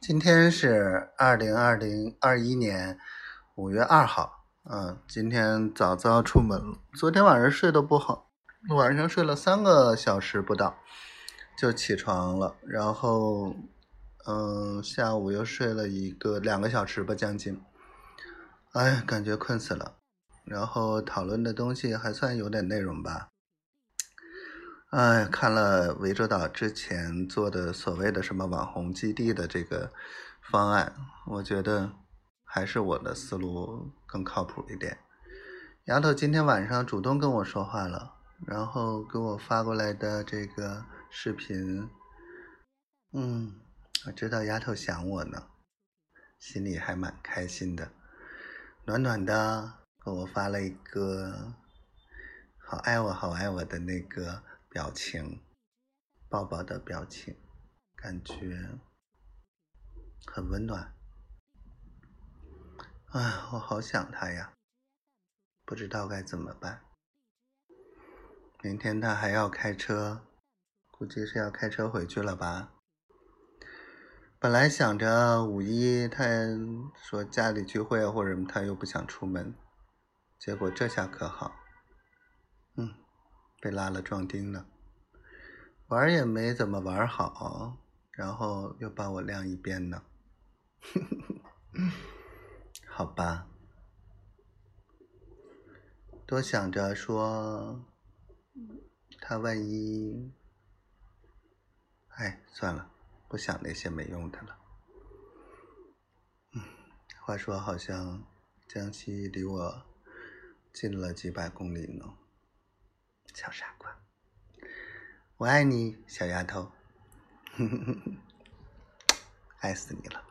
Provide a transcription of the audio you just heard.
今天是二零二零二一年五月二号，嗯，今天早早出门了。昨天晚上睡得不好，晚上睡了三个小时不到就起床了，然后嗯，下午又睡了一个两个小时吧，将近。哎，感觉困死了。然后讨论的东西还算有点内容吧。哎，看了涠洲岛之前做的所谓的什么网红基地的这个方案，我觉得还是我的思路更靠谱一点。丫头今天晚上主动跟我说话了，然后给我发过来的这个视频，嗯，我知道丫头想我呢，心里还蛮开心的，暖暖的给我发了一个好爱我好爱我的那个。表情，抱抱的表情，感觉很温暖。哎，我好想他呀，不知道该怎么办。明天他还要开车，估计是要开车回去了吧。本来想着五一他说家里聚会或者他又不想出门，结果这下可好，嗯。被拉了壮丁了，玩也没怎么玩好，然后又把我晾一边呢，好吧，多想着说他万一，哎，算了，不想那些没用的了。嗯，话说好像江西离我近了几百公里呢。小傻瓜，我爱你，小丫头，爱死你了。